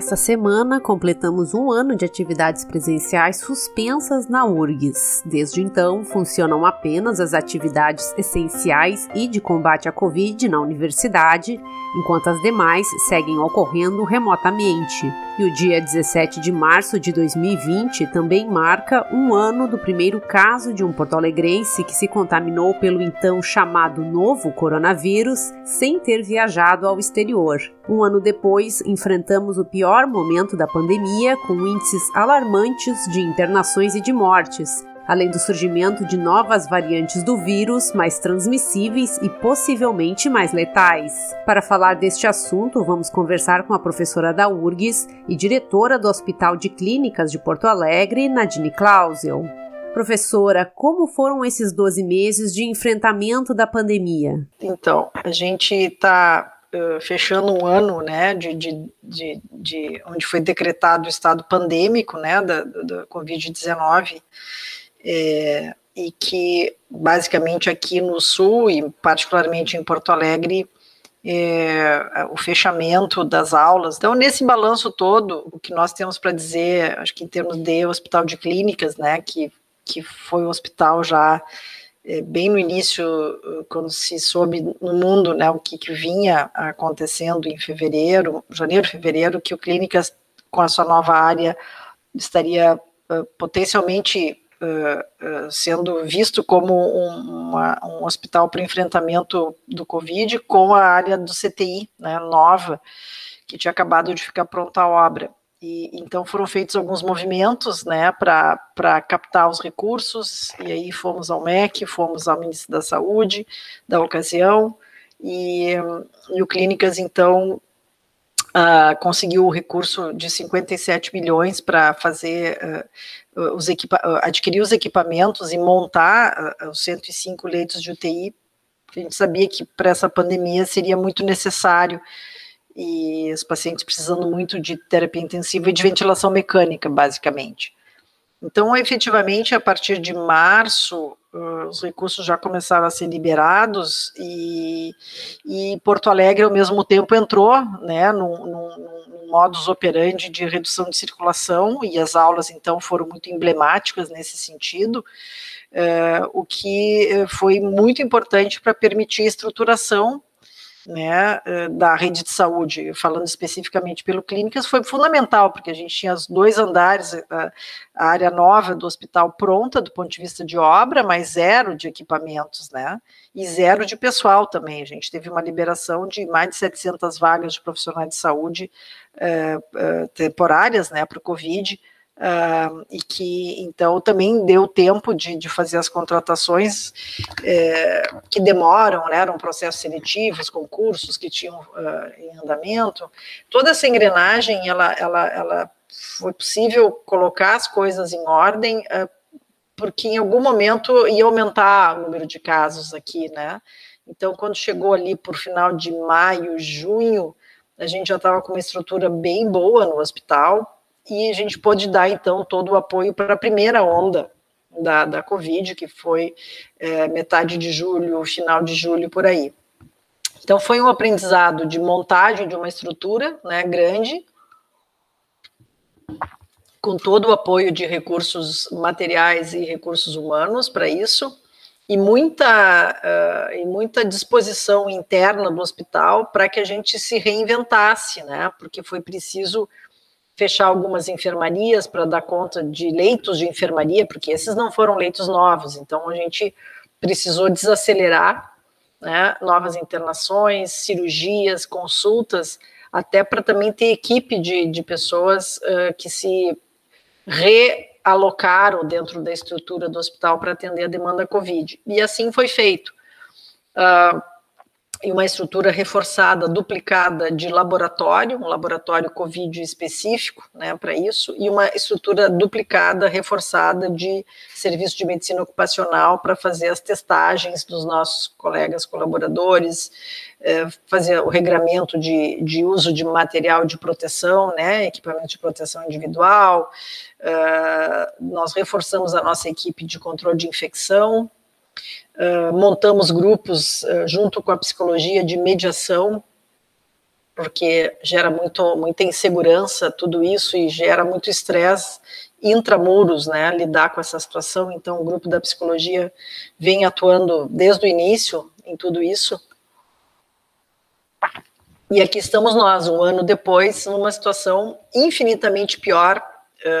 Nesta semana, completamos um ano de atividades presenciais suspensas na URGS. Desde então, funcionam apenas as atividades essenciais e de combate à Covid na universidade, enquanto as demais seguem ocorrendo remotamente. E o dia 17 de março de 2020 também marca um ano do primeiro caso de um porto-alegrense que se contaminou pelo então chamado novo coronavírus sem ter viajado ao exterior. Um ano depois, enfrentamos o pior momento da pandemia, com índices alarmantes de internações e de mortes, além do surgimento de novas variantes do vírus, mais transmissíveis e possivelmente mais letais. Para falar deste assunto, vamos conversar com a professora da URGS e diretora do Hospital de Clínicas de Porto Alegre, Nadine Clausel. Professora, como foram esses 12 meses de enfrentamento da pandemia? Então, a gente está uh, fechando um ano, né, de, de, de, de, onde foi decretado o estado pandêmico, né, da, da Covid-19, é, e que basicamente aqui no Sul e particularmente em Porto Alegre é, o fechamento das aulas. Então, nesse balanço todo, o que nós temos para dizer, acho que em termos de hospital de clínicas, né, que, que foi um hospital já é, bem no início, quando se soube no mundo né, o que, que vinha acontecendo em fevereiro, janeiro, fevereiro, que o Clínicas, com a sua nova área, estaria uh, potencialmente uh, sendo visto como um, uma, um hospital para enfrentamento do Covid com a área do CTI, né, nova, que tinha acabado de ficar pronta a obra. E, então foram feitos alguns movimentos né, para captar os recursos, e aí fomos ao MEC, fomos ao Ministro da Saúde da ocasião, e, e o Clínicas então uh, conseguiu o recurso de 57 milhões para fazer uh, os adquirir os equipamentos e montar os 105 leitos de UTI. A gente sabia que para essa pandemia seria muito necessário e os pacientes precisando muito de terapia intensiva e de ventilação mecânica, basicamente. Então, efetivamente, a partir de março, os recursos já começaram a ser liberados e, e Porto Alegre, ao mesmo tempo, entrou né, num, num, modus operandi de redução de circulação e as aulas, então, foram muito emblemáticas nesse sentido, o que foi muito importante para permitir a estruturação né, eh, da rede de saúde, falando especificamente pelo clínicas, foi fundamental, porque a gente tinha os dois andares, a, eh, a, área nova do hospital pronta do ponto de vista de obra, mas zero de equipamentos, né, e zero de pessoal também. A gente teve uma liberação de mais de 700 vagas de profissionais de saúde eh, temporárias, né, para o Covid, Uh, e que então também deu tempo de, de fazer as contratações é, que demoram, né, eram processos seletivos, concursos que tinham uh, em andamento. Toda essa engrenagem, ela, ela, ela foi possível colocar as coisas em ordem, uh, porque em algum momento ia aumentar o número de casos aqui, né? Então, quando chegou ali por final de maio, junho, a gente já estava com uma estrutura bem boa no hospital, e a gente pôde dar, então, todo o apoio para a primeira onda da, da Covid, que foi é, metade de julho, final de julho, por aí. Então, foi um aprendizado de montagem de uma estrutura né, grande, com todo o apoio de recursos materiais e recursos humanos para isso, e muita, uh, e muita disposição interna do hospital para que a gente se reinventasse, né? Porque foi preciso fechar algumas enfermarias para dar conta de leitos de enfermaria, porque esses não foram leitos novos, então a gente precisou desacelerar né, novas internações, cirurgias, consultas, até para também ter equipe de, de pessoas uh, que se realocaram dentro da estrutura do hospital para atender a demanda Covid. E assim foi feito. Uh, e uma estrutura reforçada, duplicada de laboratório, um laboratório COVID específico né, para isso, e uma estrutura duplicada, reforçada de serviço de medicina ocupacional para fazer as testagens dos nossos colegas colaboradores, é, fazer o regramento de, de uso de material de proteção, né, equipamento de proteção individual. É, nós reforçamos a nossa equipe de controle de infecção, Uh, montamos grupos uh, junto com a psicologia de mediação, porque gera muito, muita insegurança tudo isso e gera muito estresse intramuros, né, lidar com essa situação. Então, o grupo da psicologia vem atuando desde o início em tudo isso. E aqui estamos nós, um ano depois, numa situação infinitamente pior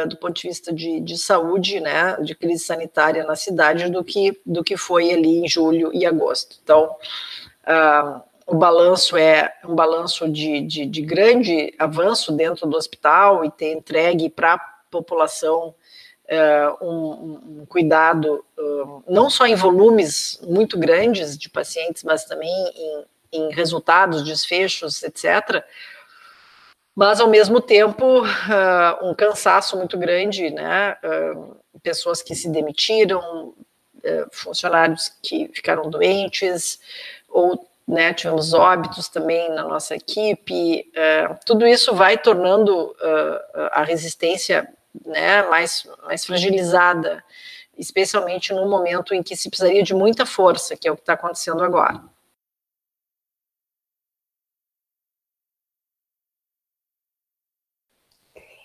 do ponto de vista de, de, saúde, né, de crise sanitária na cidade, do que, do que foi ali em julho e agosto. Então, uh, o balanço é um balanço de, de, de, grande avanço dentro do hospital e ter entregue para a população uh, um, um, cuidado, não só em volumes muito grandes de pacientes, mas também em, em resultados, desfechos, etc., mas ao mesmo tempo uh, um cansaço muito grande, né? Uh, pessoas que se demitiram, uh, funcionários que ficaram doentes, ou né, tivemos óbitos também na nossa equipe. tudo isso vai tornando a resistência né, mais, mais fragilizada, especialmente no momento em que se precisaria de muita força, que é o que está acontecendo agora.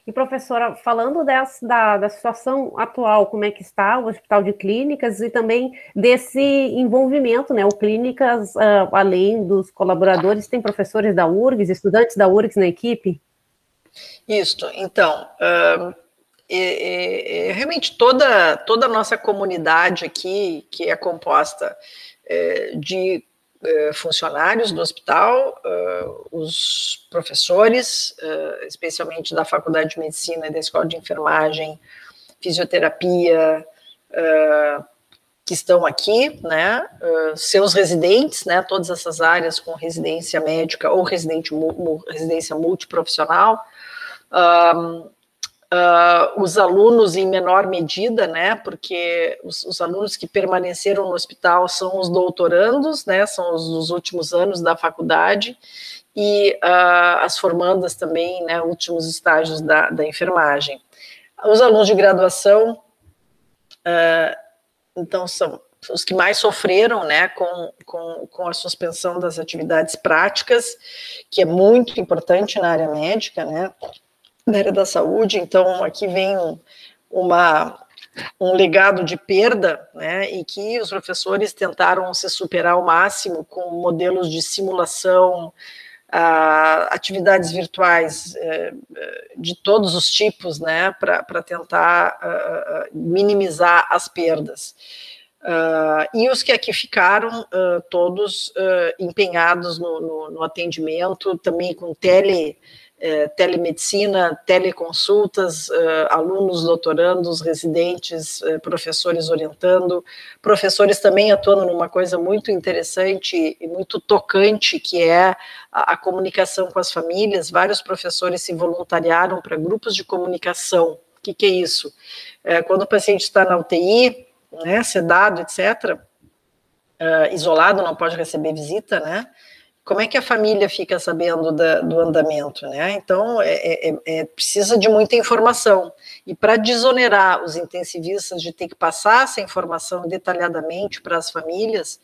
E professora, falando dessa, da, da situação atual, como é que está o Hospital de Clínicas e também desse envolvimento, né? O Clínicas, uh, além dos colaboradores, tem professores da URGS, estudantes da URGS na equipe? Isso, então, uh, é, é, realmente toda, toda a nossa comunidade aqui, que é composta é, de eh, funcionários do hospital, uh, os professores, uh, especialmente da Faculdade de Medicina e da Escola de Enfermagem, Fisioterapia, que estão aqui, né, seus residentes, né, todas essas áreas com residência médica ou residente, residência multiprofissional, Uh, os alunos em menor medida, né, porque os, os, alunos que permaneceram no hospital são os doutorandos, né, são os, os últimos anos da faculdade, e uh, as formandas também, né, últimos estágios da, da enfermagem. Os alunos de graduação, uh, então, são os que mais sofreram, né, com, com, com a suspensão das atividades práticas, que é muito importante na área médica, né, na área da saúde, então aqui vem uma, um legado de perda, né, e que os professores tentaram se superar ao máximo com modelos de simulação, uh, atividades virtuais uh, de todos os tipos, né, para tentar uh, minimizar as perdas. e os que aqui ficaram, todos empenhados no, no, no, atendimento, também com tele é, telemedicina, teleconsultas, é, alunos doutorandos, residentes, é, professores orientando, professores também atuando numa coisa muito interessante e muito tocante, que é a, a comunicação com as famílias. Vários professores se voluntariaram para grupos de comunicação. O que, que é isso? Quando o paciente está na UTI, né, sedado, etc., isolado, não pode receber visita, né? Como é que a família fica sabendo da, do andamento, né? Então, é, é, é, é precisa de muita informação. E para desonerar os intensivistas de ter que passar essa informação detalhadamente para as famílias,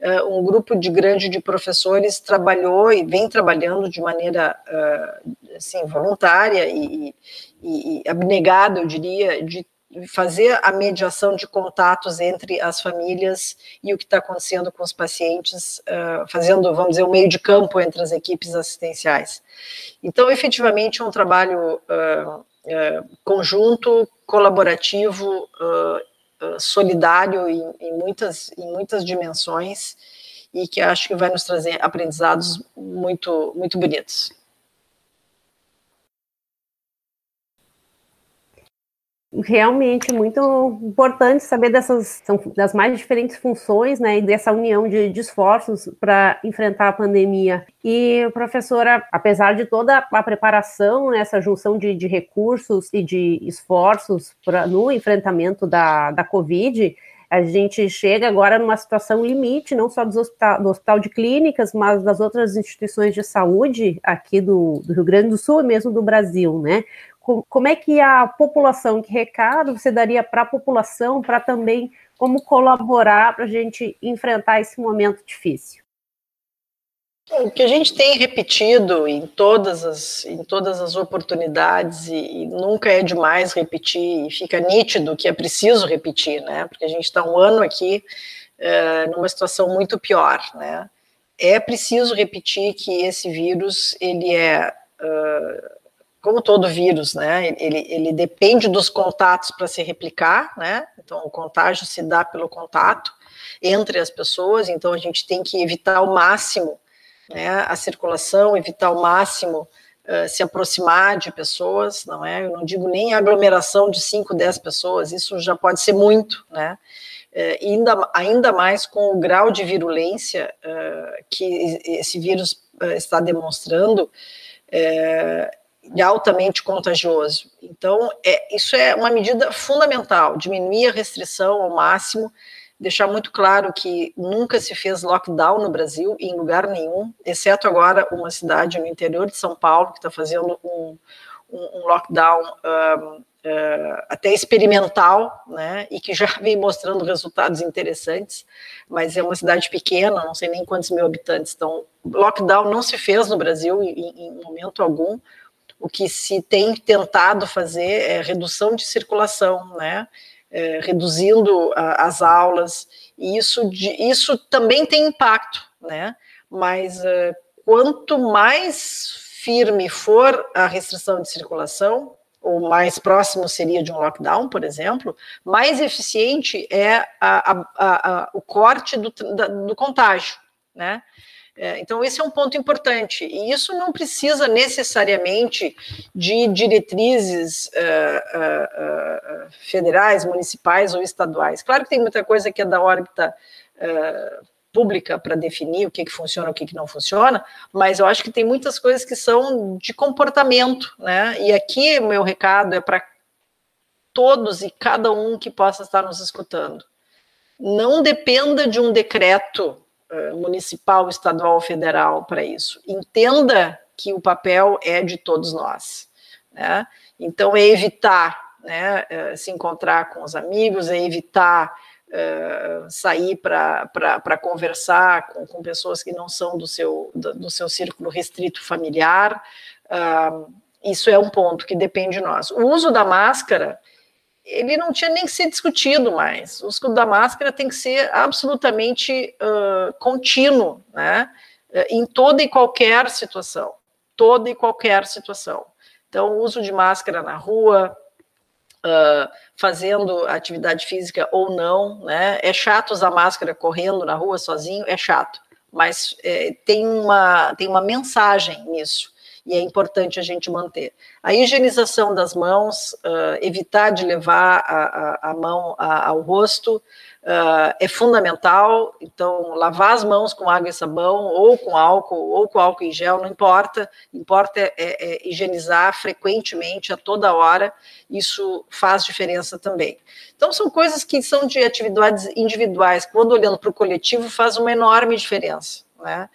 uh, um grupo de grande de professores trabalhou e vem trabalhando de maneira uh, assim, voluntária e, e, e abnegada, eu diria, de fazer a mediação de contatos entre as famílias e o que está acontecendo com os pacientes, uh, fazendo, vamos dizer, o um meio de campo entre as equipes assistenciais. Então, efetivamente, é um trabalho uh, uh, conjunto, colaborativo, solidário em, em, muitas, em muitas dimensões e que acho que vai nos trazer aprendizados muito, muito bonitos. Realmente muito importante saber dessas das mais diferentes funções, né, e dessa união de, de esforços para enfrentar a pandemia. E professora, apesar de toda a preparação, né, essa junção de, de recursos e de esforços pra, no enfrentamento da, da Covid, a gente chega agora numa situação limite, não só do hospital, do hospital de clínicas, mas das outras instituições de saúde aqui do, do Rio Grande do Sul e mesmo do Brasil, né? Como é que a população, que recado você daria para a população para também como colaborar para a gente enfrentar esse momento difícil? O que a gente tem repetido em todas as, em todas as oportunidades, e, e nunca é demais repetir, e fica nítido que é preciso repetir, né? Porque a gente está um ano aqui é, numa situação muito pior, né? É preciso repetir que esse vírus, ele é. Uh, como todo vírus, né, ele, ele depende dos contatos para se replicar, né, então o contágio se dá pelo contato entre as pessoas, então a gente tem que evitar ao máximo né, a circulação, evitar ao máximo uh, se aproximar de pessoas, não é, eu não digo nem aglomeração de 5, 10 pessoas, isso já pode ser muito, né, uh, ainda, ainda mais com o grau de virulência uh, que esse vírus está demonstrando, e altamente contagioso. Então, é, isso é uma medida fundamental, diminuir a restrição ao máximo, deixar muito claro que nunca se fez lockdown no Brasil, em lugar nenhum, exceto agora uma cidade no interior de São Paulo, que está fazendo um, um, um lockdown um, uh, até experimental, né, e que já vem mostrando resultados interessantes, mas é uma cidade pequena, não sei nem quantos mil habitantes, então lockdown não se fez no Brasil em, em momento algum, o que se tem tentado fazer é redução de circulação, né? É, reduzindo a, as aulas, e isso, de, isso também tem impacto, né? Mas uh, quanto mais firme for a restrição de circulação, ou mais próximo seria de um lockdown, por exemplo, mais eficiente é a, a, a, o corte do, da, do contágio, né? É, então, esse é um ponto importante, e isso não precisa necessariamente de diretrizes uh, uh, uh, federais, municipais ou estaduais. Claro que tem muita coisa que é da órbita pública para definir o que, que funciona e o que, que não funciona, mas eu acho que tem muitas coisas que são de comportamento, né? E aqui meu recado é para todos e cada um que possa estar nos escutando. Não dependa de um decreto municipal, estadual federal para isso. Entenda que o papel é de todos nós. Né? Então, é evitar né, eh, se encontrar com os amigos, é evitar uh, sair para conversar com, com, pessoas que não são do seu, do, do seu círculo restrito familiar. Uh, isso é um ponto que depende de nós. O uso da máscara ele não tinha nem que ser discutido mais. O uso da máscara tem que ser absolutamente uh, contínuo, né? Em toda e qualquer situação. Toda e qualquer situação. Então, o uso de máscara na rua, uh, fazendo atividade física ou não, né? É chato usar máscara correndo na rua sozinho, é chato. Mas é, tem, uma, tem uma mensagem nisso e é importante a gente manter. A higienização das mãos, uh, evitar de levar a, a, a mão a, ao rosto, uh, é fundamental. Então, lavar as mãos com água e sabão, ou com álcool, ou com álcool em gel, não importa. Importa é, é, é higienizar frequentemente, a toda hora. Isso faz diferença também. Então, são coisas que são de atividades individuais, quando olhando para o coletivo, faz uma enorme diferença. Né?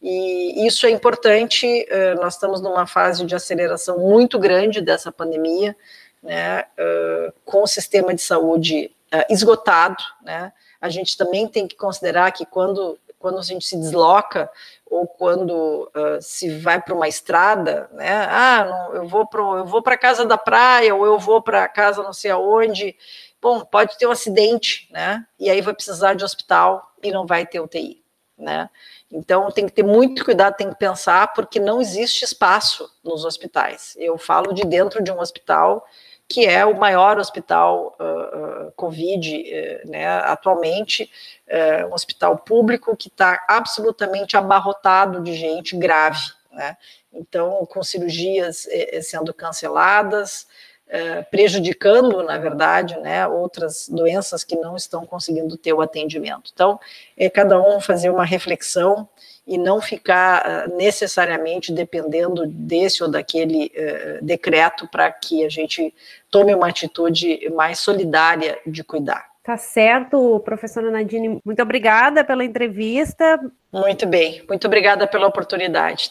E isso é importante, eh, nós estamos numa fase de aceleração muito grande dessa pandemia, né, eh, com o sistema de saúde eh, esgotado, né, a gente também tem que considerar que quando, quando a gente se desloca ou quando uh, se vai para uma estrada, né? Ah, não, eu vou para eu vou para casa da praia ou eu vou para casa não sei aonde. Bom, pode ter um acidente, né? E aí vai precisar de hospital e não vai ter UTI, né? Então, tem que ter muito cuidado, tem que pensar, porque não existe espaço nos hospitais. Eu falo de dentro de um hospital que é o maior hospital uh, uh, Covid uh, né, atualmente, um hospital público que está absolutamente abarrotado de gente grave. Né? Então, com cirurgias eh, eh, sendo canceladas, é, prejudicando, na verdade, né, outras doenças que não estão conseguindo ter o atendimento. Então, é cada um fazer uma reflexão e não ficar é, necessariamente dependendo desse ou daquele uh, decreto para que a gente tome uma atitude mais solidária de cuidar. Tá certo, professora Nadine. Muito obrigada pela entrevista. Muito bem, muito obrigada pela oportunidade.